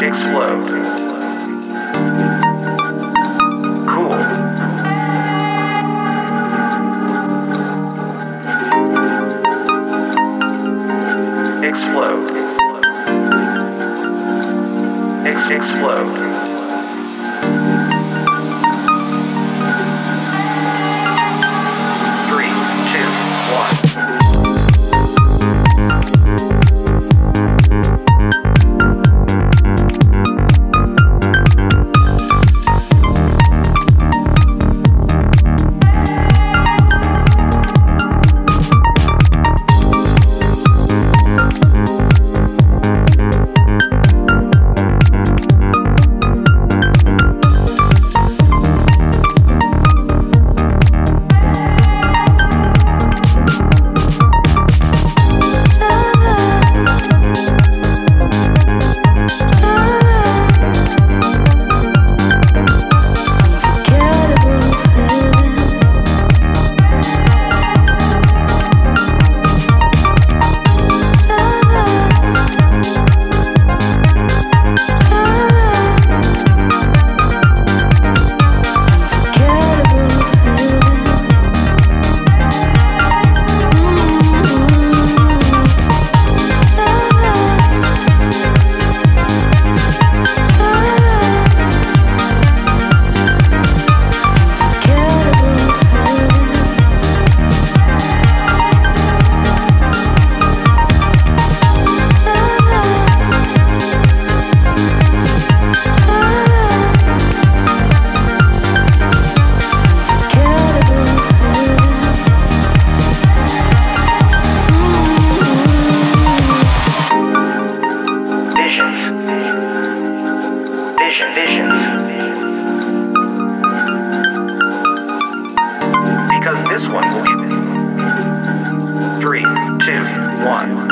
explode. Cool. Explode. Ex explode. one.